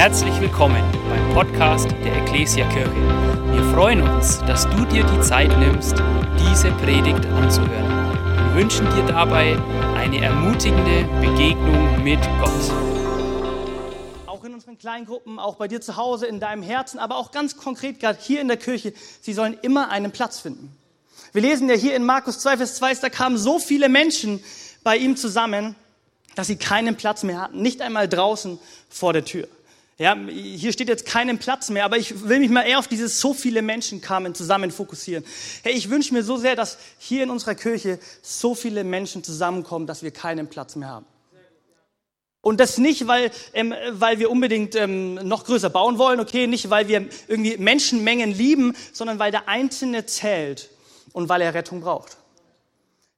Herzlich willkommen beim Podcast der Ecclesia Kirche. Wir freuen uns, dass du dir die Zeit nimmst, diese Predigt anzuhören. Wir wünschen dir dabei eine ermutigende Begegnung mit Gott. Auch in unseren kleinen Gruppen, auch bei dir zu Hause, in deinem Herzen, aber auch ganz konkret gerade hier in der Kirche, sie sollen immer einen Platz finden. Wir lesen ja hier in Markus 2, Vers 2, da kamen so viele Menschen bei ihm zusammen, dass sie keinen Platz mehr hatten, nicht einmal draußen vor der Tür. Ja, hier steht jetzt keinen Platz mehr, aber ich will mich mal eher auf dieses so viele Menschen kamen zusammen fokussieren. Hey, ich wünsche mir so sehr, dass hier in unserer Kirche so viele Menschen zusammenkommen, dass wir keinen Platz mehr haben. Und das nicht, weil, ähm, weil wir unbedingt ähm, noch größer bauen wollen, okay, nicht, weil wir irgendwie Menschenmengen lieben, sondern weil der Einzelne zählt und weil er Rettung braucht.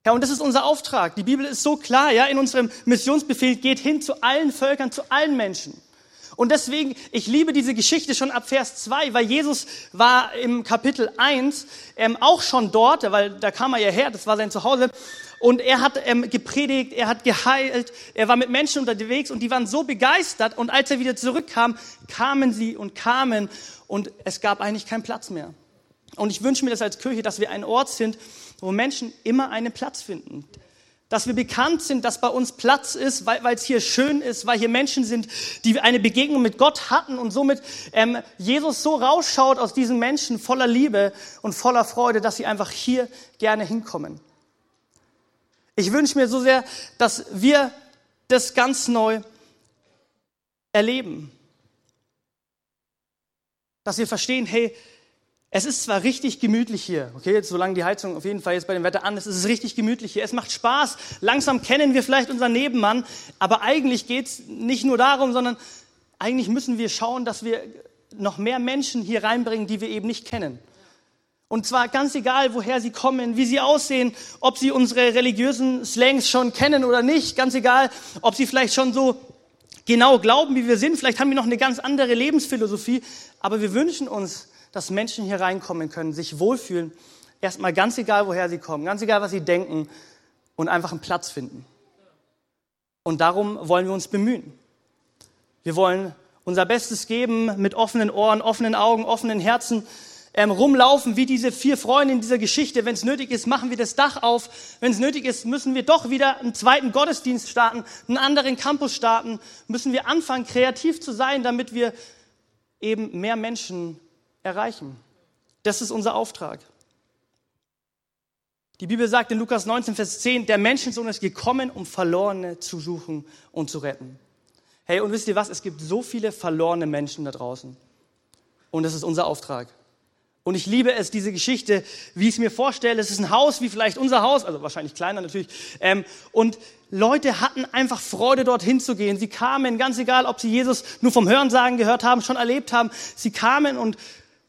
Ja, und das ist unser Auftrag. Die Bibel ist so klar, ja, in unserem Missionsbefehl geht hin zu allen Völkern, zu allen Menschen. Und deswegen, ich liebe diese Geschichte schon ab Vers 2, weil Jesus war im Kapitel 1 ähm, auch schon dort, weil da kam er ja her, das war sein Zuhause. Und er hat ähm, gepredigt, er hat geheilt, er war mit Menschen unterwegs und die waren so begeistert. Und als er wieder zurückkam, kamen sie und kamen und es gab eigentlich keinen Platz mehr. Und ich wünsche mir das als Kirche, dass wir ein Ort sind, wo Menschen immer einen Platz finden dass wir bekannt sind, dass bei uns Platz ist, weil es hier schön ist, weil hier Menschen sind, die eine Begegnung mit Gott hatten und somit ähm, Jesus so rausschaut aus diesen Menschen voller Liebe und voller Freude, dass sie einfach hier gerne hinkommen. Ich wünsche mir so sehr, dass wir das ganz neu erleben. Dass wir verstehen, hey, es ist zwar richtig gemütlich hier, okay, jetzt solange die Heizung auf jeden Fall jetzt bei dem Wetter an ist, ist es richtig gemütlich hier. Es macht Spaß. Langsam kennen wir vielleicht unseren Nebenmann, aber eigentlich geht's nicht nur darum, sondern eigentlich müssen wir schauen, dass wir noch mehr Menschen hier reinbringen, die wir eben nicht kennen. Und zwar ganz egal, woher sie kommen, wie sie aussehen, ob sie unsere religiösen Slangs schon kennen oder nicht, ganz egal, ob sie vielleicht schon so genau glauben, wie wir sind, vielleicht haben wir noch eine ganz andere Lebensphilosophie, aber wir wünschen uns, dass Menschen hier reinkommen können, sich wohlfühlen, erstmal ganz egal, woher sie kommen, ganz egal, was sie denken und einfach einen Platz finden. Und darum wollen wir uns bemühen. Wir wollen unser Bestes geben mit offenen Ohren, offenen Augen, offenen Herzen, ähm, rumlaufen wie diese vier Freunde in dieser Geschichte. Wenn es nötig ist, machen wir das Dach auf. Wenn es nötig ist, müssen wir doch wieder einen zweiten Gottesdienst starten, einen anderen Campus starten. Müssen wir anfangen, kreativ zu sein, damit wir eben mehr Menschen erreichen. Das ist unser Auftrag. Die Bibel sagt in Lukas 19, Vers 10, der Menschensohn ist gekommen, um Verlorene zu suchen und zu retten. Hey, und wisst ihr was? Es gibt so viele verlorene Menschen da draußen. Und das ist unser Auftrag. Und ich liebe es, diese Geschichte, wie ich es mir vorstelle. Es ist ein Haus, wie vielleicht unser Haus, also wahrscheinlich kleiner natürlich. Ähm, und Leute hatten einfach Freude, dorthin zu gehen. Sie kamen, ganz egal, ob sie Jesus nur vom Hörensagen gehört haben, schon erlebt haben. Sie kamen und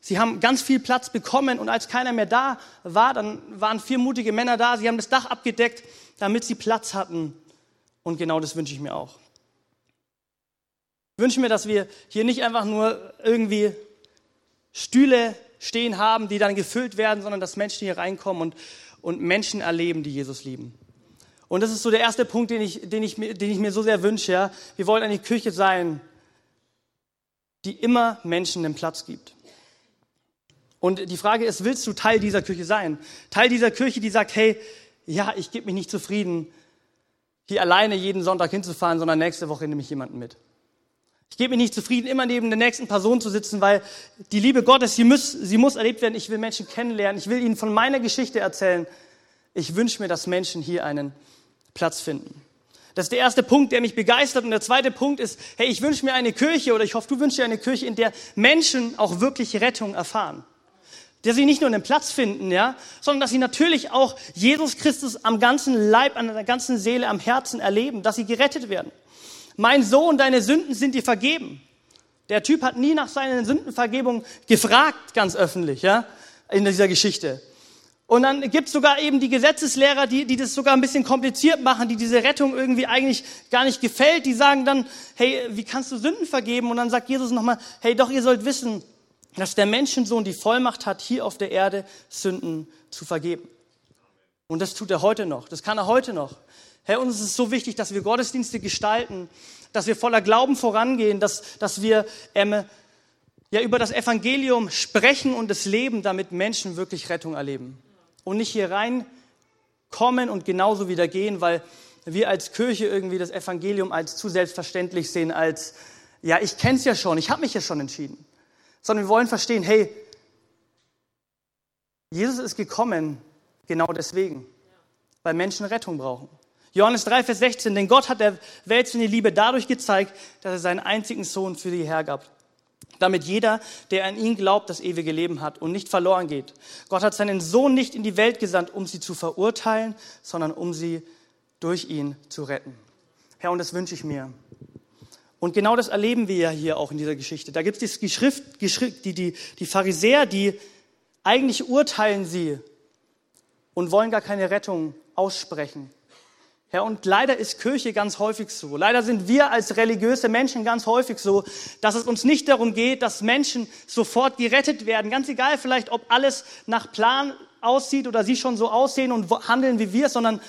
Sie haben ganz viel Platz bekommen und als keiner mehr da war, dann waren vier mutige Männer da. Sie haben das Dach abgedeckt, damit sie Platz hatten. Und genau das wünsche ich mir auch. Ich wünsche mir, dass wir hier nicht einfach nur irgendwie Stühle stehen haben, die dann gefüllt werden, sondern dass Menschen hier reinkommen und, und Menschen erleben, die Jesus lieben. Und das ist so der erste Punkt, den ich, den ich, den ich mir so sehr wünsche. Ja. Wir wollen eine Kirche sein, die immer Menschen den Platz gibt. Und die Frage ist, willst du Teil dieser Kirche sein? Teil dieser Kirche, die sagt, hey, ja, ich gebe mich nicht zufrieden, hier alleine jeden Sonntag hinzufahren, sondern nächste Woche nehme ich jemanden mit. Ich gebe mich nicht zufrieden, immer neben der nächsten Person zu sitzen, weil die Liebe Gottes, sie muss, sie muss erlebt werden. Ich will Menschen kennenlernen. Ich will ihnen von meiner Geschichte erzählen. Ich wünsche mir, dass Menschen hier einen Platz finden. Das ist der erste Punkt, der mich begeistert. Und der zweite Punkt ist, hey, ich wünsche mir eine Kirche oder ich hoffe, du wünschst dir eine Kirche, in der Menschen auch wirklich Rettung erfahren der sie nicht nur einen Platz finden, ja, sondern dass sie natürlich auch Jesus Christus am ganzen Leib, an der ganzen Seele, am Herzen erleben, dass sie gerettet werden. Mein Sohn, deine Sünden sind dir vergeben. Der Typ hat nie nach seinen Sündenvergebung gefragt, ganz öffentlich, ja, in dieser Geschichte. Und dann gibt es sogar eben die Gesetzeslehrer, die, die das sogar ein bisschen kompliziert machen, die diese Rettung irgendwie eigentlich gar nicht gefällt. Die sagen dann, hey, wie kannst du Sünden vergeben? Und dann sagt Jesus nochmal, hey, doch, ihr sollt wissen, dass der Menschensohn die Vollmacht hat, hier auf der Erde Sünden zu vergeben. Und das tut er heute noch. Das kann er heute noch. Herr, uns ist es so wichtig, dass wir Gottesdienste gestalten, dass wir voller Glauben vorangehen, dass, dass wir ähm, ja, über das Evangelium sprechen und es leben, damit Menschen wirklich Rettung erleben. Und nicht hier reinkommen und genauso wieder gehen, weil wir als Kirche irgendwie das Evangelium als zu selbstverständlich sehen, als, ja, ich kenne es ja schon, ich habe mich ja schon entschieden. Sondern wir wollen verstehen, hey, Jesus ist gekommen genau deswegen, weil Menschen Rettung brauchen. Johannes 3, Vers 16, denn Gott hat der Welt seine Liebe dadurch gezeigt, dass er seinen einzigen Sohn für sie hergab. Damit jeder, der an ihn glaubt, das ewige Leben hat und nicht verloren geht. Gott hat seinen Sohn nicht in die Welt gesandt, um sie zu verurteilen, sondern um sie durch ihn zu retten. Herr, und das wünsche ich mir. Und genau das erleben wir ja hier auch in dieser Geschichte. Da gibt es die Schrift, die, die, die Pharisäer, die eigentlich urteilen sie und wollen gar keine Rettung aussprechen. Ja, und leider ist Kirche ganz häufig so. Leider sind wir als religiöse Menschen ganz häufig so, dass es uns nicht darum geht, dass Menschen sofort gerettet werden. Ganz egal vielleicht, ob alles nach Plan aussieht oder sie schon so aussehen und handeln wie wir, sondern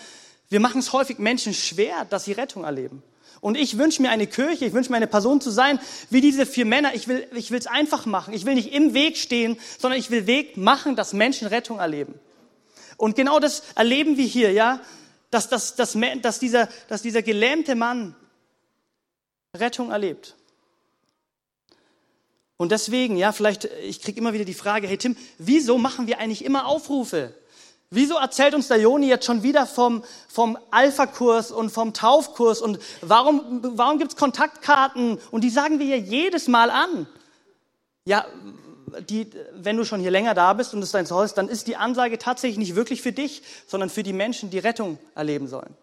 wir machen es häufig Menschen schwer, dass sie Rettung erleben. Und ich wünsche mir eine Kirche, ich wünsche mir eine Person zu sein, wie diese vier Männer. Ich will ich will es einfach machen. Ich will nicht im Weg stehen, sondern ich will Weg machen, dass Menschen Rettung erleben. Und genau das erleben wir hier, ja dass, dass, dass, dass, dieser, dass dieser gelähmte Mann Rettung erlebt. Und deswegen, ja, vielleicht, ich kriege immer wieder die Frage, hey Tim, wieso machen wir eigentlich immer Aufrufe? Wieso erzählt uns der Joni jetzt schon wieder vom, vom Alpha-Kurs und vom Taufkurs und warum, warum gibt es Kontaktkarten und die sagen wir ja jedes Mal an? Ja, die, wenn du schon hier länger da bist und es dein Zuhause ist, dann ist die Ansage tatsächlich nicht wirklich für dich, sondern für die Menschen, die Rettung erleben sollen.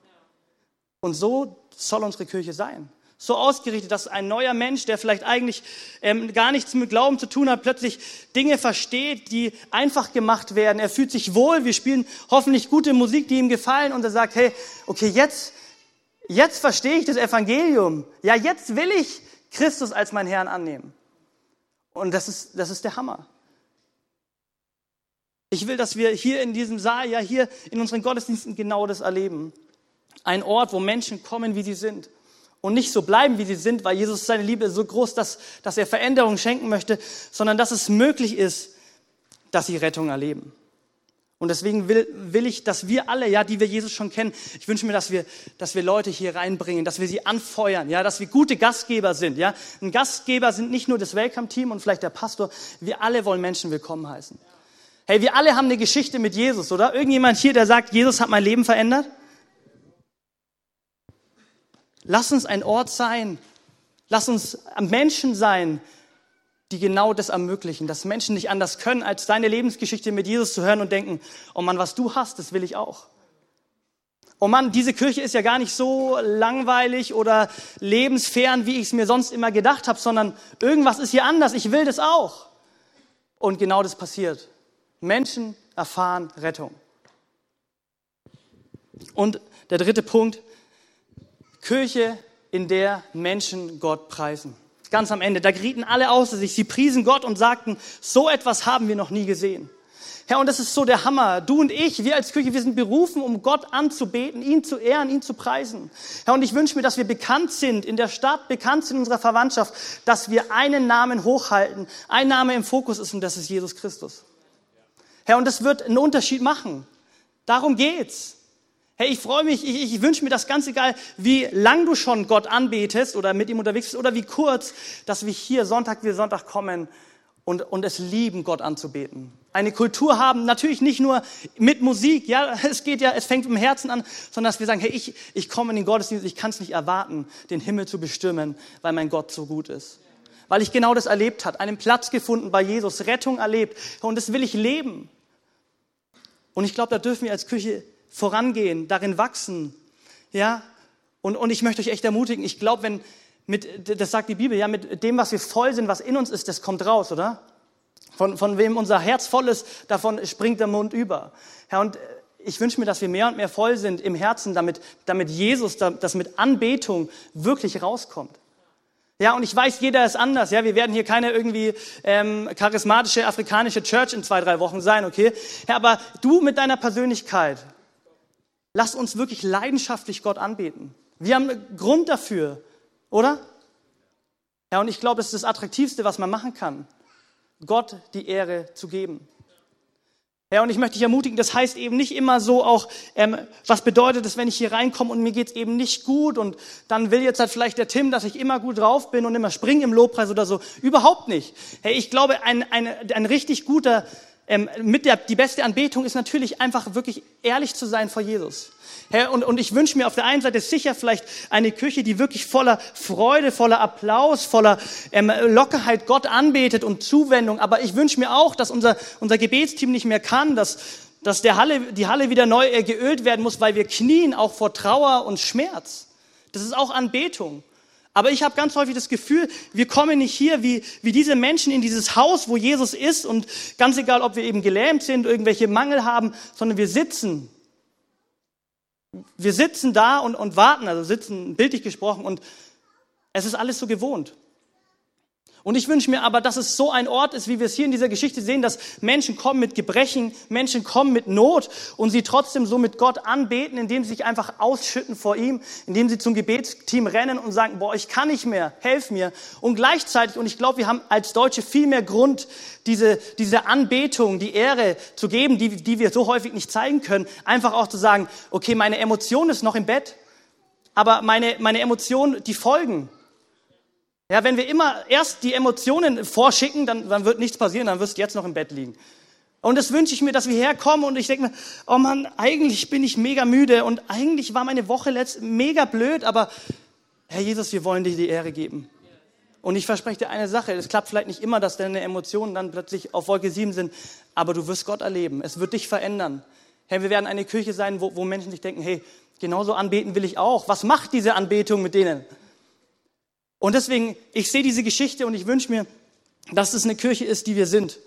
Und so soll unsere Kirche sein. So ausgerichtet, dass ein neuer Mensch, der vielleicht eigentlich ähm, gar nichts mit Glauben zu tun hat, plötzlich Dinge versteht, die einfach gemacht werden. Er fühlt sich wohl, wir spielen hoffentlich gute Musik, die ihm gefallen und er sagt, hey, okay, jetzt, jetzt verstehe ich das Evangelium. Ja, jetzt will ich Christus als mein Herrn annehmen. Und das ist, das ist der Hammer. Ich will, dass wir hier in diesem Saal, ja hier in unseren Gottesdiensten genau das erleben. Ein Ort, wo Menschen kommen, wie sie sind. Und nicht so bleiben, wie sie sind, weil Jesus seine Liebe so groß, dass, dass er Veränderung schenken möchte, sondern dass es möglich ist, dass sie Rettung erleben. Und deswegen will, will ich, dass wir alle, ja, die wir Jesus schon kennen, ich wünsche mir, dass wir, dass wir Leute hier reinbringen, dass wir sie anfeuern, ja, dass wir gute Gastgeber sind, ja. Ein Gastgeber sind nicht nur das Welcome-Team und vielleicht der Pastor, wir alle wollen Menschen willkommen heißen. Hey, wir alle haben eine Geschichte mit Jesus, oder? Irgendjemand hier, der sagt, Jesus hat mein Leben verändert? Lass uns ein Ort sein. Lass uns Menschen sein, die genau das ermöglichen, dass Menschen nicht anders können, als deine Lebensgeschichte mit Jesus zu hören und denken, oh Mann, was du hast, das will ich auch. Oh Mann, diese Kirche ist ja gar nicht so langweilig oder lebensfern, wie ich es mir sonst immer gedacht habe, sondern irgendwas ist hier anders, ich will das auch. Und genau das passiert. Menschen erfahren Rettung. Und der dritte Punkt, Kirche, in der Menschen Gott preisen ganz am Ende. Da gerieten alle außer sich. Sie priesen Gott und sagten, so etwas haben wir noch nie gesehen. Herr, und das ist so der Hammer. Du und ich, wir als Kirche, wir sind berufen, um Gott anzubeten, ihn zu ehren, ihn zu preisen. Herr, und ich wünsche mir, dass wir bekannt sind in der Stadt, bekannt sind in unserer Verwandtschaft, dass wir einen Namen hochhalten. Ein Name im Fokus ist und das ist Jesus Christus. Herr, und das wird einen Unterschied machen. Darum geht's. Hey, ich freue mich, ich, ich wünsche mir das ganz egal, wie lang du schon Gott anbetest oder mit ihm unterwegs bist oder wie kurz, dass wir hier Sonntag wie Sonntag kommen und, und es lieben, Gott anzubeten. Eine Kultur haben, natürlich nicht nur mit Musik, ja, es geht ja, es fängt im Herzen an, sondern dass wir sagen, hey, ich, ich komme in den Gottesdienst, ich kann es nicht erwarten, den Himmel zu bestimmen, weil mein Gott so gut ist. Weil ich genau das erlebt hat, einen Platz gefunden bei Jesus, Rettung erlebt und das will ich leben. Und ich glaube, da dürfen wir als Küche vorangehen, darin wachsen. Ja? Und, und ich möchte euch echt ermutigen. Ich glaube, wenn mit, das sagt die Bibel, ja, mit dem, was wir voll sind, was in uns ist, das kommt raus, oder? Von, von wem unser Herz voll ist, davon springt der Mund über. Ja, und ich wünsche mir, dass wir mehr und mehr voll sind im Herzen, damit, damit Jesus, das mit Anbetung wirklich rauskommt. Ja, und ich weiß, jeder ist anders. Ja, wir werden hier keine irgendwie ähm, charismatische afrikanische Church in zwei, drei Wochen sein, okay? Ja, aber du mit deiner Persönlichkeit, Lasst uns wirklich leidenschaftlich Gott anbeten. Wir haben einen Grund dafür, oder? Ja, und ich glaube, das ist das Attraktivste, was man machen kann, Gott die Ehre zu geben. Ja, und ich möchte dich ermutigen, das heißt eben nicht immer so auch, ähm, was bedeutet es, wenn ich hier reinkomme und mir geht's eben nicht gut und dann will jetzt halt vielleicht der Tim, dass ich immer gut drauf bin und immer springe im Lobpreis oder so. Überhaupt nicht. Hey, ich glaube, ein, ein, ein richtig guter, ähm, mit der, die beste Anbetung ist natürlich einfach wirklich ehrlich zu sein vor Jesus. Herr, und, und ich wünsche mir auf der einen Seite sicher vielleicht eine Kirche, die wirklich voller Freude, voller Applaus, voller ähm, Lockerheit Gott anbetet und Zuwendung. Aber ich wünsche mir auch, dass unser, unser Gebetsteam nicht mehr kann, dass, dass der Halle, die Halle wieder neu äh, geölt werden muss, weil wir knien auch vor Trauer und Schmerz. Das ist auch Anbetung. Aber ich habe ganz häufig das Gefühl, wir kommen nicht hier wie, wie diese Menschen in dieses Haus, wo Jesus ist und ganz egal, ob wir eben gelähmt sind, irgendwelche Mangel haben, sondern wir sitzen wir sitzen da und, und warten, also sitzen bildlich gesprochen und es ist alles so gewohnt. Und ich wünsche mir aber, dass es so ein Ort ist, wie wir es hier in dieser Geschichte sehen, dass Menschen kommen mit Gebrechen, Menschen kommen mit Not und sie trotzdem so mit Gott anbeten, indem sie sich einfach ausschütten vor ihm, indem sie zum Gebetsteam rennen und sagen, boah, ich kann nicht mehr, helf mir. Und gleichzeitig, und ich glaube, wir haben als Deutsche viel mehr Grund, diese, diese Anbetung, die Ehre zu geben, die, die wir so häufig nicht zeigen können, einfach auch zu sagen, okay, meine Emotion ist noch im Bett, aber meine, meine Emotionen, die folgen. Ja, wenn wir immer erst die Emotionen vorschicken, dann, dann wird nichts passieren, dann wirst du jetzt noch im Bett liegen. Und das wünsche ich mir, dass wir herkommen und ich denke mir, oh Mann, eigentlich bin ich mega müde und eigentlich war meine Woche letzt mega blöd, aber Herr Jesus, wir wollen dir die Ehre geben. Und ich verspreche dir eine Sache, es klappt vielleicht nicht immer, dass deine Emotionen dann plötzlich auf Wolke 7 sind, aber du wirst Gott erleben. Es wird dich verändern. Herr, wir werden eine Kirche sein, wo, wo Menschen sich denken, hey, genauso anbeten will ich auch. Was macht diese Anbetung mit denen? Und deswegen, ich sehe diese Geschichte und ich wünsche mir, dass es eine Kirche ist, die wir sind,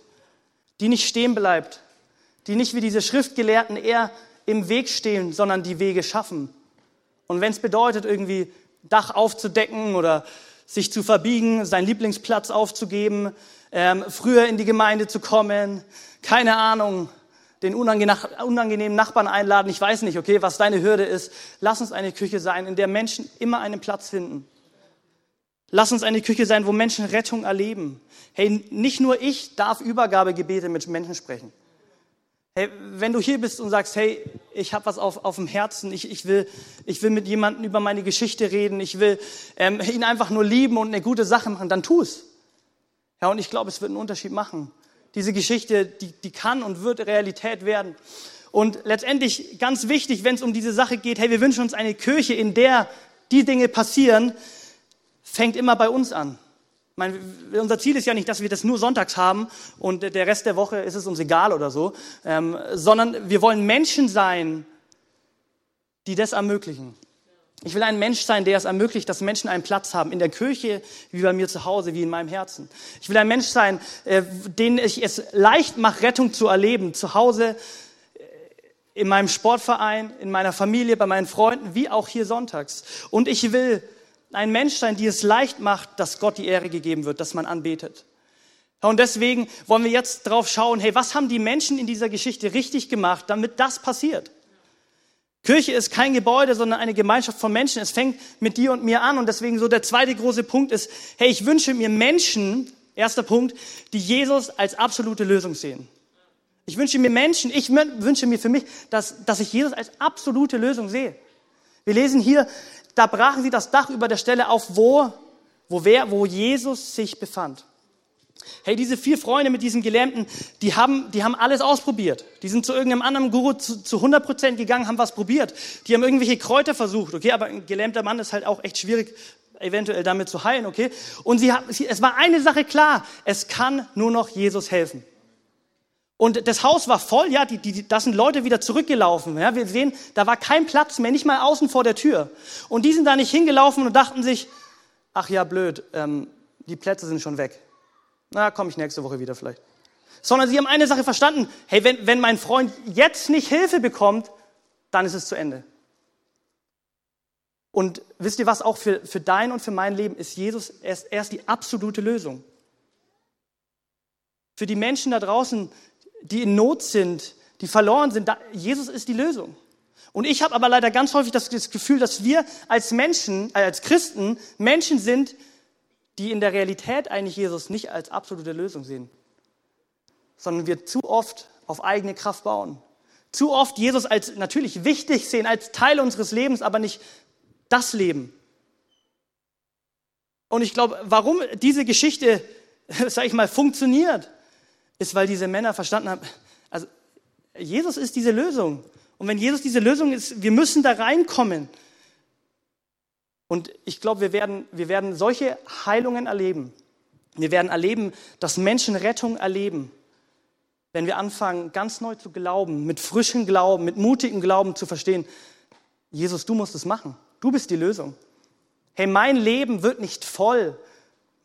die nicht stehen bleibt, die nicht wie diese Schriftgelehrten eher im Weg stehen, sondern die Wege schaffen. Und wenn es bedeutet, irgendwie Dach aufzudecken oder sich zu verbiegen, seinen Lieblingsplatz aufzugeben, ähm, früher in die Gemeinde zu kommen, keine Ahnung, den unangenehmen Nachbarn einladen, ich weiß nicht, okay, was deine Hürde ist. Lass uns eine Küche sein, in der Menschen immer einen Platz finden. Lass uns eine Küche sein, wo Menschen Rettung erleben. Hey, nicht nur ich darf Übergabegebete mit Menschen sprechen. Hey, wenn du hier bist und sagst, hey, ich habe was auf, auf dem Herzen, ich, ich, will, ich will mit jemandem über meine Geschichte reden, ich will ähm, ihn einfach nur lieben und eine gute Sache machen, dann tu es. Ja, und ich glaube, es wird einen Unterschied machen. Diese Geschichte, die, die kann und wird Realität werden. Und letztendlich ganz wichtig, wenn es um diese Sache geht, hey, wir wünschen uns eine Kirche, in der die Dinge passieren, fängt immer bei uns an. Meine, unser Ziel ist ja nicht, dass wir das nur sonntags haben und der Rest der Woche ist es uns egal oder so, ähm, sondern wir wollen Menschen sein, die das ermöglichen. Ich will ein Mensch sein, der es ermöglicht, dass Menschen einen Platz haben in der Kirche, wie bei mir zu Hause, wie in meinem Herzen. Ich will ein Mensch sein, äh, den ich es leicht mache, Rettung zu erleben, zu Hause, äh, in meinem Sportverein, in meiner Familie, bei meinen Freunden, wie auch hier sonntags. Und ich will ein Mensch sein, die es leicht macht, dass Gott die Ehre gegeben wird, dass man anbetet. Und deswegen wollen wir jetzt drauf schauen, hey, was haben die Menschen in dieser Geschichte richtig gemacht, damit das passiert? Kirche ist kein Gebäude, sondern eine Gemeinschaft von Menschen. Es fängt mit dir und mir an. Und deswegen so der zweite große Punkt ist, hey, ich wünsche mir Menschen, erster Punkt, die Jesus als absolute Lösung sehen. Ich wünsche mir Menschen, ich wünsche mir für mich, dass, dass ich Jesus als absolute Lösung sehe. Wir lesen hier, da brachen sie das Dach über der Stelle auf, wo, wo, wer, wo Jesus sich befand. Hey, diese vier Freunde mit diesem Gelähmten, die haben, die haben alles ausprobiert. Die sind zu irgendeinem anderen Guru zu, zu 100 Prozent gegangen, haben was probiert. Die haben irgendwelche Kräuter versucht, okay? Aber ein gelähmter Mann ist halt auch echt schwierig, eventuell damit zu heilen, okay? Und sie, sie, es war eine Sache klar. Es kann nur noch Jesus helfen. Und das Haus war voll, ja, die, die, da sind Leute wieder zurückgelaufen. Ja, wir sehen, da war kein Platz mehr, nicht mal außen vor der Tür. Und die sind da nicht hingelaufen und dachten sich, ach ja, blöd, ähm, die Plätze sind schon weg. Na, komme ich nächste Woche wieder vielleicht. Sondern sie haben eine Sache verstanden, hey, wenn, wenn mein Freund jetzt nicht Hilfe bekommt, dann ist es zu Ende. Und wisst ihr was, auch für, für dein und für mein Leben ist Jesus erst, erst die absolute Lösung. Für die Menschen da draußen, die in Not sind, die verloren sind, da, Jesus ist die Lösung. Und ich habe aber leider ganz häufig das, Gefühl, dass wir als Menschen, äh, als Christen Menschen sind, die in der Realität eigentlich Jesus nicht als absolute Lösung sehen, sondern wir zu oft auf eigene Kraft bauen. Zu oft Jesus als natürlich wichtig sehen, als Teil unseres Lebens, aber nicht das Leben. Und ich glaube, warum diese Geschichte, sag ich mal, funktioniert, ist, weil diese Männer verstanden haben, also Jesus ist diese Lösung. Und wenn Jesus diese Lösung ist, wir müssen da reinkommen. Und ich glaube, wir werden, wir werden solche Heilungen erleben. Wir werden erleben, dass Menschen Rettung erleben, wenn wir anfangen, ganz neu zu glauben, mit frischem Glauben, mit mutigem Glauben zu verstehen, Jesus, du musst es machen. Du bist die Lösung. Hey, mein Leben wird nicht voll.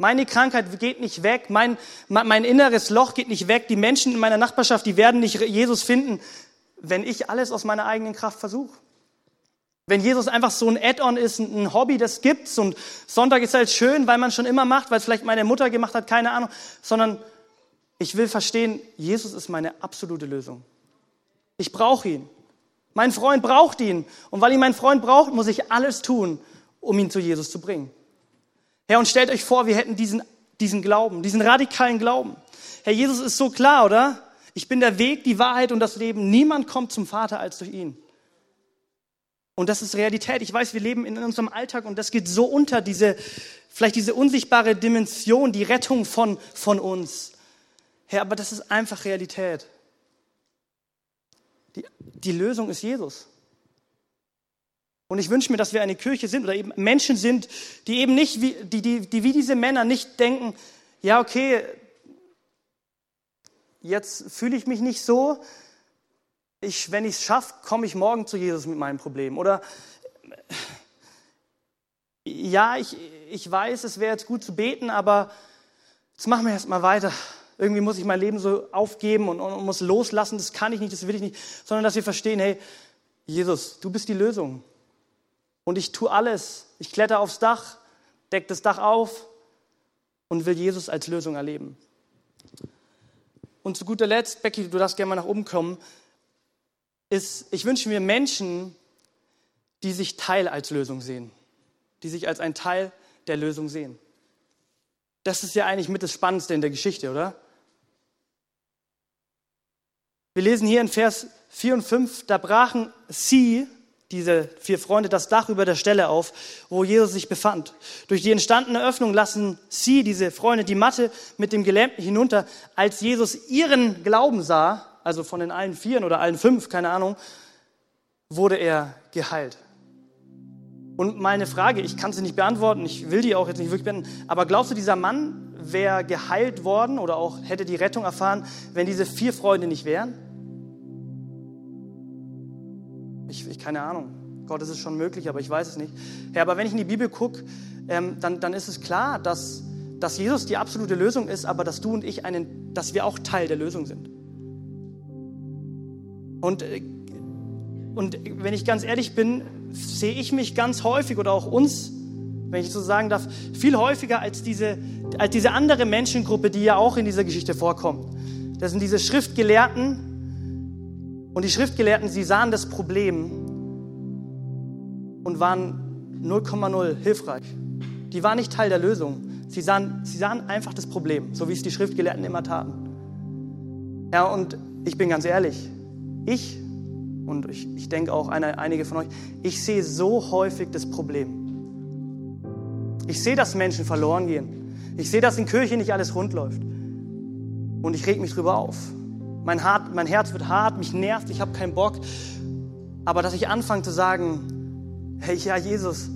Meine Krankheit geht nicht weg. Mein, mein inneres Loch geht nicht weg. Die Menschen in meiner Nachbarschaft, die werden nicht Jesus finden, wenn ich alles aus meiner eigenen Kraft versuche. Wenn Jesus einfach so ein Add-on ist, ein Hobby, das gibt's und Sonntag ist halt schön, weil man schon immer macht, weil es vielleicht meine Mutter gemacht hat, keine Ahnung, sondern ich will verstehen, Jesus ist meine absolute Lösung. Ich brauche ihn. Mein Freund braucht ihn. Und weil ihn mein Freund braucht, muss ich alles tun, um ihn zu Jesus zu bringen. Herr, und stellt euch vor, wir hätten diesen, diesen Glauben, diesen radikalen Glauben. Herr, Jesus ist so klar, oder? Ich bin der Weg, die Wahrheit und das Leben. Niemand kommt zum Vater als durch ihn. Und das ist Realität. Ich weiß, wir leben in unserem Alltag und das geht so unter, diese, vielleicht diese unsichtbare Dimension, die Rettung von, von uns. Herr, aber das ist einfach Realität. Die, die Lösung ist Jesus. Und ich wünsche mir, dass wir eine Kirche sind oder eben Menschen sind, die eben nicht, wie, die, die, die wie diese Männer nicht denken, ja, okay, jetzt fühle ich mich nicht so. Ich, wenn ich es schaffe, komme ich morgen zu Jesus mit meinem Problem. Oder ja, ich, ich weiß, es wäre jetzt gut zu beten, aber jetzt machen wir erst mal weiter. Irgendwie muss ich mein Leben so aufgeben und, und muss loslassen. Das kann ich nicht, das will ich nicht. Sondern dass wir verstehen, hey, Jesus, du bist die Lösung. Und ich tue alles. Ich kletter aufs Dach, deck das Dach auf und will Jesus als Lösung erleben. Und zu guter Letzt, Becky, du darfst gerne mal nach oben kommen, ist, ich wünsche mir Menschen, die sich Teil als Lösung sehen, die sich als ein Teil der Lösung sehen. Das ist ja eigentlich mit das Spannendste in der Geschichte, oder? Wir lesen hier in Vers 4 und 5, da brachen sie, diese vier Freunde das Dach über der Stelle auf, wo Jesus sich befand. Durch die entstandene Öffnung lassen sie, diese Freunde, die Matte mit dem Gelähmten hinunter. Als Jesus ihren Glauben sah, also von den allen vieren oder allen fünf, keine Ahnung, wurde er geheilt. Und meine Frage, ich kann sie nicht beantworten, ich will die auch jetzt nicht wirklich beantworten, aber glaubst du, dieser Mann wäre geheilt worden oder auch hätte die Rettung erfahren, wenn diese vier Freunde nicht wären? Keine Ahnung. Gott, es ist schon möglich, aber ich weiß es nicht. Ja, aber wenn ich in die Bibel gucke, ähm, dann, dann ist es klar, dass, dass Jesus die absolute Lösung ist, aber dass du und ich einen, dass wir auch Teil der Lösung sind. Und, äh, und wenn ich ganz ehrlich bin, sehe ich mich ganz häufig oder auch uns, wenn ich so sagen darf, viel häufiger als diese, als diese andere Menschengruppe, die ja auch in dieser Geschichte vorkommt. Das sind diese Schriftgelehrten, und die Schriftgelehrten, sie sahen das Problem und waren 0,0 hilfreich. Die waren nicht Teil der Lösung. Sie sahen, sie sahen einfach das Problem, so wie es die Schriftgelehrten immer taten. Ja, und ich bin ganz ehrlich, ich und ich, ich denke auch eine, einige von euch, ich sehe so häufig das Problem. Ich sehe, dass Menschen verloren gehen. Ich sehe, dass in Kirche nicht alles rund läuft. Und ich reg mich drüber auf. Mein, hart, mein Herz wird hart, mich nervt, ich habe keinen Bock. Aber dass ich anfange zu sagen, hey, ja, Jesus,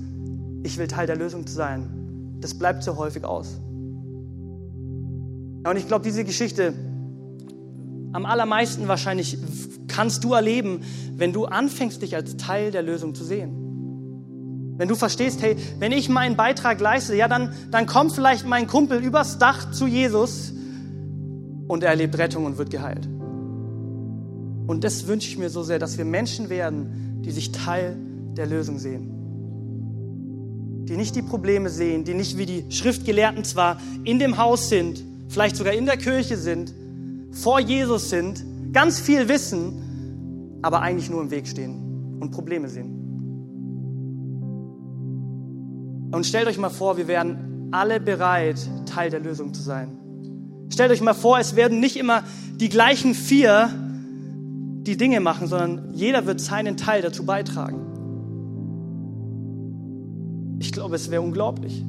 ich will Teil der Lösung sein, das bleibt so häufig aus. Ja, und ich glaube, diese Geschichte, am allermeisten wahrscheinlich kannst du erleben, wenn du anfängst, dich als Teil der Lösung zu sehen. Wenn du verstehst, hey, wenn ich meinen Beitrag leiste, ja, dann, dann kommt vielleicht mein Kumpel übers Dach zu Jesus und er erlebt Rettung und wird geheilt. Und das wünsche ich mir so sehr, dass wir Menschen werden, die sich Teil der Lösung sehen. Die nicht die Probleme sehen, die nicht wie die Schriftgelehrten zwar in dem Haus sind, vielleicht sogar in der Kirche sind, vor Jesus sind, ganz viel wissen, aber eigentlich nur im Weg stehen und Probleme sehen. Und stellt euch mal vor, wir wären alle bereit, Teil der Lösung zu sein. Stellt euch mal vor, es werden nicht immer die gleichen vier die Dinge machen, sondern jeder wird seinen Teil dazu beitragen. Ich glaube, es wäre unglaublich.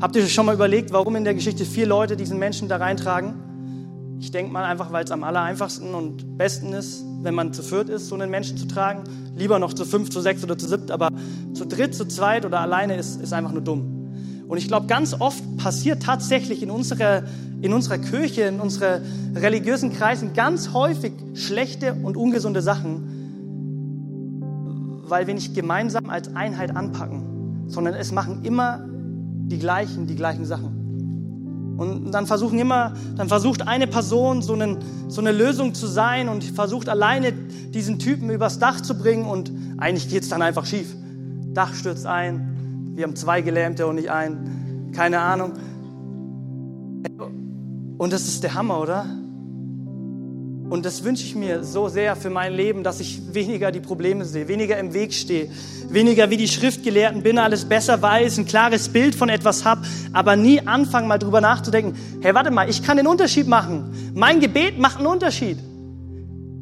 Habt ihr schon mal überlegt, warum in der Geschichte vier Leute diesen Menschen da reintragen? Ich denke mal einfach, weil es am aller einfachsten und besten ist, wenn man zu viert ist, so einen Menschen zu tragen. Lieber noch zu fünf, zu sechs oder zu siebt, aber zu dritt, zu zweit oder alleine ist, ist einfach nur dumm. Und ich glaube, ganz oft passiert tatsächlich in unserer, in unserer Kirche, in unseren religiösen Kreisen ganz häufig schlechte und ungesunde Sachen, weil wir nicht gemeinsam als Einheit anpacken, sondern es machen immer die gleichen, die gleichen Sachen. Und dann versuchen immer, dann versucht eine Person so, einen, so eine Lösung zu sein und versucht alleine diesen Typen übers Dach zu bringen und eigentlich geht es dann einfach schief. Dach stürzt ein, wir haben zwei Gelähmte und nicht einen, keine Ahnung. Und das ist der Hammer, oder? Und das wünsche ich mir so sehr für mein Leben, dass ich weniger die Probleme sehe, weniger im Weg stehe, weniger wie die Schriftgelehrten bin, alles besser weiß, ein klares Bild von etwas habe, aber nie anfangen, mal drüber nachzudenken, hey, warte mal, ich kann den Unterschied machen. Mein Gebet macht einen Unterschied.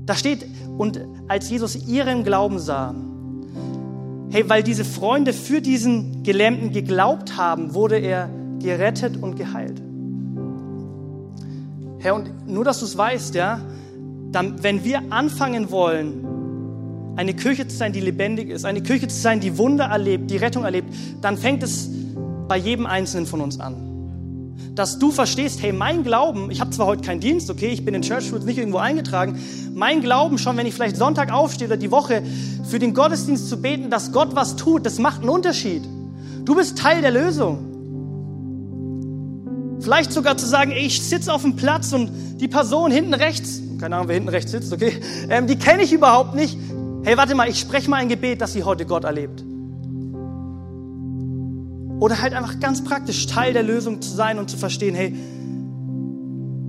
Da steht, und als Jesus ihren Glauben sah, hey, weil diese Freunde für diesen Gelähmten geglaubt haben, wurde er gerettet und geheilt. Herr, und nur, dass du es weißt, ja, wenn wir anfangen wollen, eine Kirche zu sein, die lebendig ist, eine Kirche zu sein, die Wunder erlebt, die Rettung erlebt, dann fängt es bei jedem Einzelnen von uns an. Dass du verstehst, hey, mein Glauben, ich habe zwar heute keinen Dienst, okay, ich bin in Church Schools nicht irgendwo eingetragen, mein Glauben schon, wenn ich vielleicht Sonntag aufstehe oder die Woche für den Gottesdienst zu beten, dass Gott was tut, das macht einen Unterschied. Du bist Teil der Lösung. Vielleicht sogar zu sagen, ey, ich sitze auf dem Platz und die Person hinten rechts, keine Ahnung, wer hinten rechts sitzt, okay, ähm, die kenne ich überhaupt nicht. Hey, warte mal, ich spreche mal ein Gebet, dass sie heute Gott erlebt. Oder halt einfach ganz praktisch Teil der Lösung zu sein und zu verstehen, hey,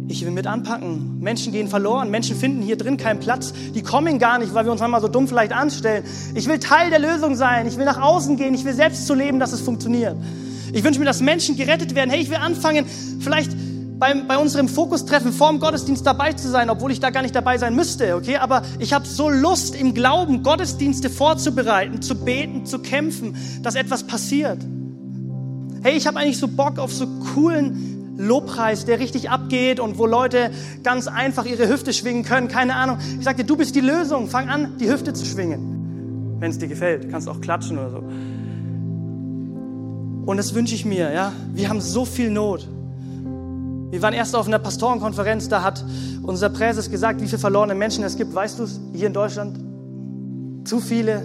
ich will mit anpacken. Menschen gehen verloren. Menschen finden hier drin keinen Platz. Die kommen gar nicht, weil wir uns manchmal so dumm vielleicht anstellen. Ich will Teil der Lösung sein. Ich will nach außen gehen. Ich will selbst zu leben, dass es funktioniert. Ich wünsche mir, dass Menschen gerettet werden. Hey, ich will anfangen, vielleicht beim, bei unserem Fokustreffen vor dem Gottesdienst dabei zu sein, obwohl ich da gar nicht dabei sein müsste, okay? Aber ich habe so Lust im Glauben, Gottesdienste vorzubereiten, zu beten, zu kämpfen, dass etwas passiert. Hey, ich habe eigentlich so Bock auf so coolen Lobpreis, der richtig abgeht und wo Leute ganz einfach ihre Hüfte schwingen können, keine Ahnung. Ich sagte, du bist die Lösung, fang an, die Hüfte zu schwingen. Wenn es dir gefällt, kannst auch klatschen oder so. Und das wünsche ich mir, ja. Wir haben so viel Not. Wir waren erst auf einer Pastorenkonferenz, da hat unser Präses gesagt, wie viele verlorene Menschen es gibt. Weißt du es hier in Deutschland? Zu viele,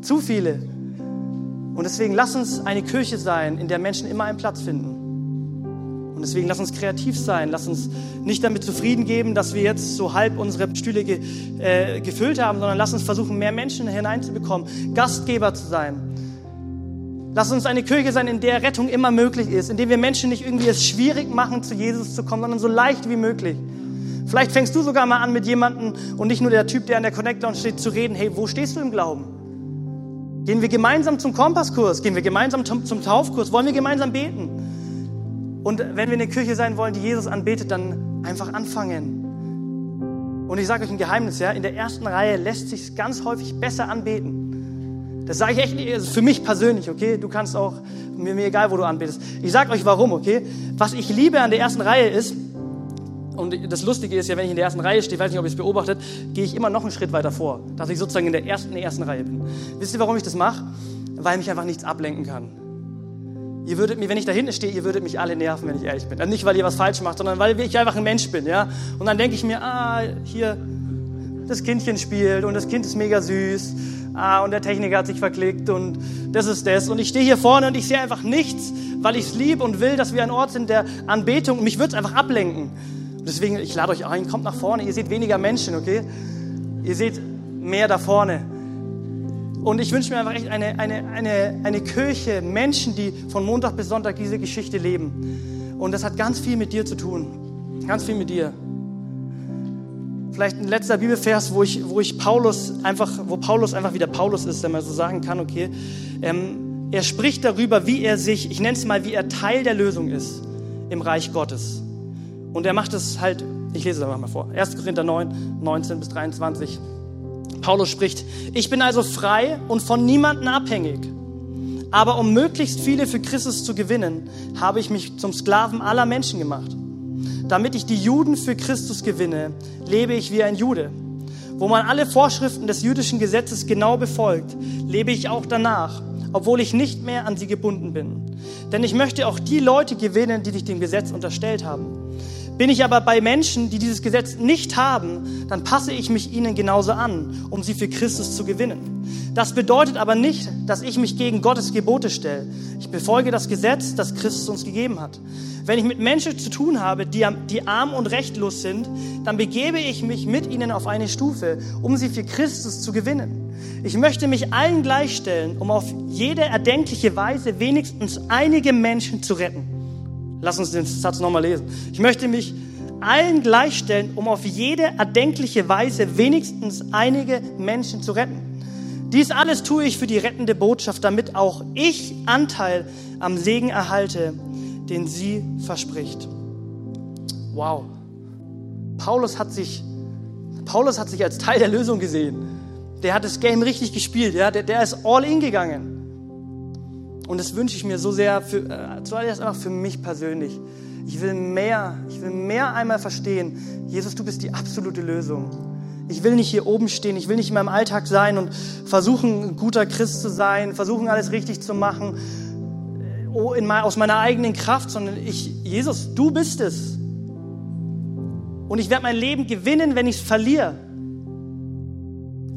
zu viele. Und deswegen lass uns eine Kirche sein, in der Menschen immer einen Platz finden. Und deswegen lass uns kreativ sein, lass uns nicht damit zufrieden geben, dass wir jetzt so halb unsere Stühle ge, äh, gefüllt haben, sondern lass uns versuchen, mehr Menschen hineinzubekommen, Gastgeber zu sein. Lass uns eine Kirche sein, in der Rettung immer möglich ist, in der wir Menschen nicht irgendwie es schwierig machen, zu Jesus zu kommen, sondern so leicht wie möglich. Vielleicht fängst du sogar mal an mit jemandem und nicht nur der Typ, der an der Connector steht, zu reden, hey, wo stehst du im Glauben? Gehen wir gemeinsam zum Kompasskurs? Gehen wir gemeinsam zum, Taufkurs? Wollen wir gemeinsam beten? Und wenn wir eine Kirche sein wollen, die Jesus anbetet, dann einfach anfangen. Und ich sage euch ein Geheimnis, ja, in der ersten Reihe lässt sich ganz häufig besser anbeten. Das sage ich echt nicht, also für mich persönlich, okay? Du kannst auch, mir, mir egal, wo du anbetest. Ich sage euch warum, okay? Was ich liebe an der ersten Reihe ist, und das Lustige ist ja, wenn ich in der ersten Reihe stehe, weiß nicht, ob ihr es beobachtet, gehe ich immer noch einen Schritt weiter vor, dass ich sozusagen in der ersten, ersten Reihe bin. Wisst ihr, warum ich das mache? Weil mich einfach nichts ablenken kann. Ihr würdet mir, wenn ich da hinten stehe, ihr würdet mich alle nerven, wenn ich ehrlich bin. Also nicht, weil ihr was falsch macht, sondern weil ich einfach ein Mensch bin, ja? Und dann denke ich mir, ah, hier, das Kindchen spielt und das Kind ist mega süß ah, und der Techniker hat sich verklickt und das ist das. Und ich stehe hier vorne und ich sehe einfach nichts, weil ich es liebe und will, dass wir ein Ort sind der Anbetung. Und mich wird es einfach ablenken. Und deswegen, ich lade euch ein, kommt nach vorne. Ihr seht weniger Menschen, okay? Ihr seht mehr da vorne. Und ich wünsche mir einfach echt eine, eine, eine, eine Kirche, Menschen, die von Montag bis Sonntag diese Geschichte leben. Und das hat ganz viel mit dir zu tun. Ganz viel mit dir. Vielleicht ein letzter Bibelvers, wo ich, wo ich Paulus einfach, wo Paulus einfach wieder Paulus ist, wenn man so sagen kann, okay. Ähm, er spricht darüber, wie er sich, ich nenne es mal, wie er Teil der Lösung ist im Reich Gottes. Und er macht es halt, ich lese es einfach mal vor. 1. Korinther 9, 19 bis 23. Paulus spricht, ich bin also frei und von niemandem abhängig. Aber um möglichst viele für Christus zu gewinnen, habe ich mich zum Sklaven aller Menschen gemacht. Damit ich die Juden für Christus gewinne, lebe ich wie ein Jude. Wo man alle Vorschriften des jüdischen Gesetzes genau befolgt, lebe ich auch danach, obwohl ich nicht mehr an sie gebunden bin. Denn ich möchte auch die Leute gewinnen, die dich dem Gesetz unterstellt haben. Bin ich aber bei Menschen, die dieses Gesetz nicht haben, dann passe ich mich ihnen genauso an, um sie für Christus zu gewinnen. Das bedeutet aber nicht, dass ich mich gegen Gottes Gebote stelle. Ich befolge das Gesetz, das Christus uns gegeben hat. Wenn ich mit Menschen zu tun habe, die, die arm und rechtlos sind, dann begebe ich mich mit ihnen auf eine Stufe, um sie für Christus zu gewinnen. Ich möchte mich allen gleichstellen, um auf jede erdenkliche Weise wenigstens einige Menschen zu retten. Lass uns den Satz nochmal lesen. Ich möchte mich allen gleichstellen, um auf jede erdenkliche Weise wenigstens einige Menschen zu retten. Dies alles tue ich für die rettende Botschaft, damit auch ich Anteil am Segen erhalte, den sie verspricht. Wow. Paulus hat sich, Paulus hat sich als Teil der Lösung gesehen. Der hat das Game richtig gespielt. Ja? Der, der ist all in gegangen. Und das wünsche ich mir so sehr, für, äh, zuallererst einfach für mich persönlich. Ich will mehr, ich will mehr einmal verstehen, Jesus, du bist die absolute Lösung. Ich will nicht hier oben stehen, ich will nicht in meinem Alltag sein und versuchen, ein guter Christ zu sein, versuchen, alles richtig zu machen, oh, in, aus meiner eigenen Kraft, sondern ich, Jesus, du bist es. Und ich werde mein Leben gewinnen, wenn ich es verliere.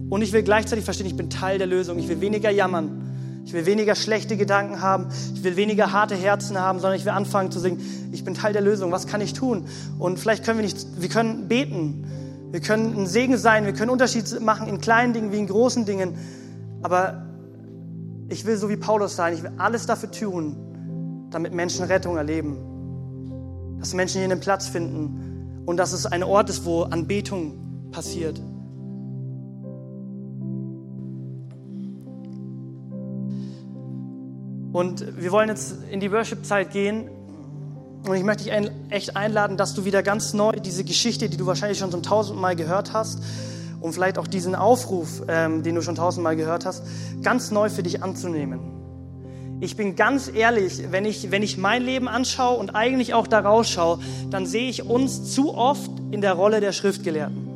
Und ich will gleichzeitig verstehen, ich bin Teil der Lösung. Ich will weniger jammern. Ich will weniger schlechte Gedanken haben. Ich will weniger harte Herzen haben, sondern ich will anfangen zu singen. Ich bin Teil der Lösung. Was kann ich tun? Und vielleicht können wir nicht, wir können beten. Wir können ein Segen sein. Wir können Unterschied machen in kleinen Dingen wie in großen Dingen. Aber ich will so wie Paulus sein. Ich will alles dafür tun, damit Menschen Rettung erleben. Dass Menschen hier einen Platz finden. Und dass es ein Ort ist, wo Anbetung passiert. Und wir wollen jetzt in die Worship-Zeit gehen. Und ich möchte dich echt einladen, dass du wieder ganz neu diese Geschichte, die du wahrscheinlich schon zum tausendmal gehört hast, und vielleicht auch diesen Aufruf, ähm, den du schon tausendmal gehört hast, ganz neu für dich anzunehmen. Ich bin ganz ehrlich, wenn ich, wenn ich mein Leben anschaue und eigentlich auch da rausschaue, dann sehe ich uns zu oft in der Rolle der Schriftgelehrten.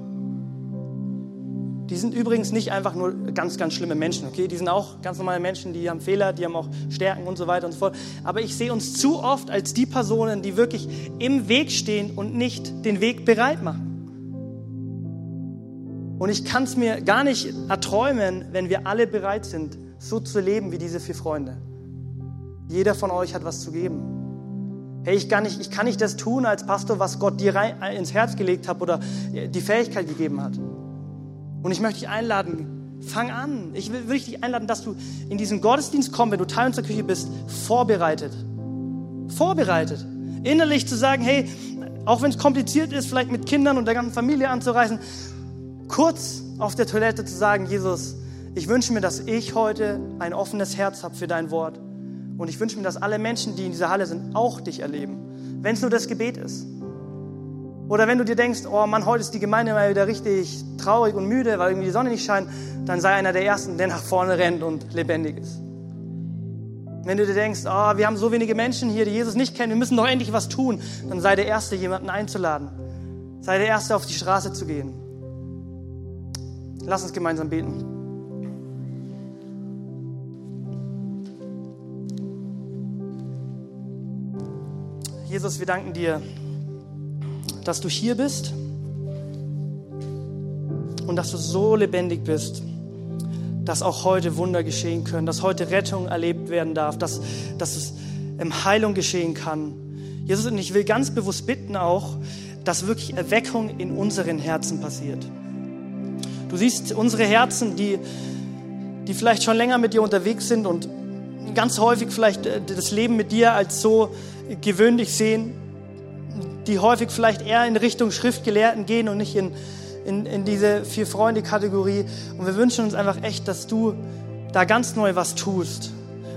Die sind übrigens nicht einfach nur ganz, ganz schlimme Menschen, okay? Die sind auch ganz normale Menschen, die haben Fehler, die haben auch Stärken und so weiter und so fort. Aber ich sehe uns zu oft als die Personen, die wirklich im Weg stehen und nicht den Weg bereit machen. Und ich kann es mir gar nicht erträumen, wenn wir alle bereit sind, so zu leben wie diese vier Freunde. Jeder von euch hat was zu geben. Hey, ich kann nicht, ich kann nicht das tun als Pastor, was Gott dir rein, ins Herz gelegt hat oder die Fähigkeit gegeben hat. Und ich möchte dich einladen, fang an. Ich will wirklich dich einladen, dass du in diesen Gottesdienst kommst, wenn du Teil unserer Küche bist, vorbereitet. Vorbereitet. Innerlich zu sagen, hey, auch wenn es kompliziert ist, vielleicht mit Kindern und der ganzen Familie anzureisen, kurz auf der Toilette zu sagen, Jesus, ich wünsche mir, dass ich heute ein offenes Herz habe für dein Wort. Und ich wünsche mir, dass alle Menschen, die in dieser Halle sind, auch dich erleben. Wenn es nur das Gebet ist. Oder wenn du dir denkst, oh Mann, heute ist die Gemeinde mal wieder richtig traurig und müde, weil irgendwie die Sonne nicht scheint, dann sei einer der Ersten, der nach vorne rennt und lebendig ist. Wenn du dir denkst, oh, wir haben so wenige Menschen hier, die Jesus nicht kennen, wir müssen doch endlich was tun, dann sei der Erste, jemanden einzuladen. Sei der Erste, auf die Straße zu gehen. Lass uns gemeinsam beten. Jesus, wir danken dir dass du hier bist und dass du so lebendig bist, dass auch heute Wunder geschehen können, dass heute Rettung erlebt werden darf, dass, dass es Heilung geschehen kann. Jesus, und ich will ganz bewusst bitten auch, dass wirklich Erweckung in unseren Herzen passiert. Du siehst unsere Herzen, die, die vielleicht schon länger mit dir unterwegs sind und ganz häufig vielleicht äh, das Leben mit dir als so gewöhnlich sehen die häufig vielleicht eher in Richtung Schriftgelehrten gehen und nicht in, in, in diese vier Freunde-Kategorie. Und wir wünschen uns einfach echt, dass du da ganz neu was tust.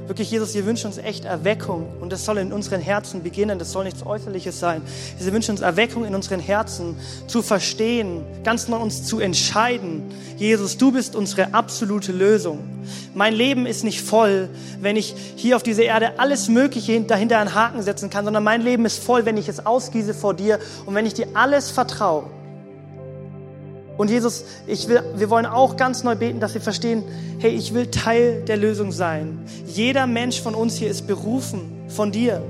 Wirklich, Jesus, wir wünschen uns echt Erweckung und das soll in unseren Herzen beginnen. Das soll nichts Äußerliches sein. Wir wünschen uns Erweckung in unseren Herzen zu verstehen, ganz neu uns zu entscheiden. Jesus, du bist unsere absolute Lösung. Mein Leben ist nicht voll, wenn ich hier auf dieser Erde alles Mögliche dahinter einen Haken setzen kann, sondern mein Leben ist voll, wenn ich es ausgieße vor dir und wenn ich dir alles vertraue. Und Jesus, ich will, wir wollen auch ganz neu beten, dass wir verstehen, hey, ich will Teil der Lösung sein. Jeder Mensch von uns hier ist berufen von dir.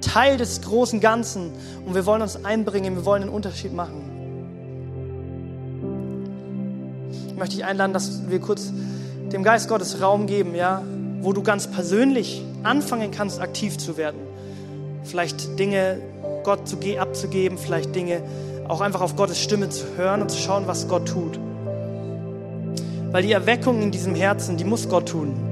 Teil des großen Ganzen. Und wir wollen uns einbringen, wir wollen einen Unterschied machen. Ich möchte dich einladen, dass wir kurz dem Geist Gottes Raum geben, ja, wo du ganz persönlich anfangen kannst, aktiv zu werden. Vielleicht Dinge Gott abzugeben, vielleicht Dinge auch einfach auf Gottes Stimme zu hören und zu schauen, was Gott tut. Weil die Erweckung in diesem Herzen, die muss Gott tun.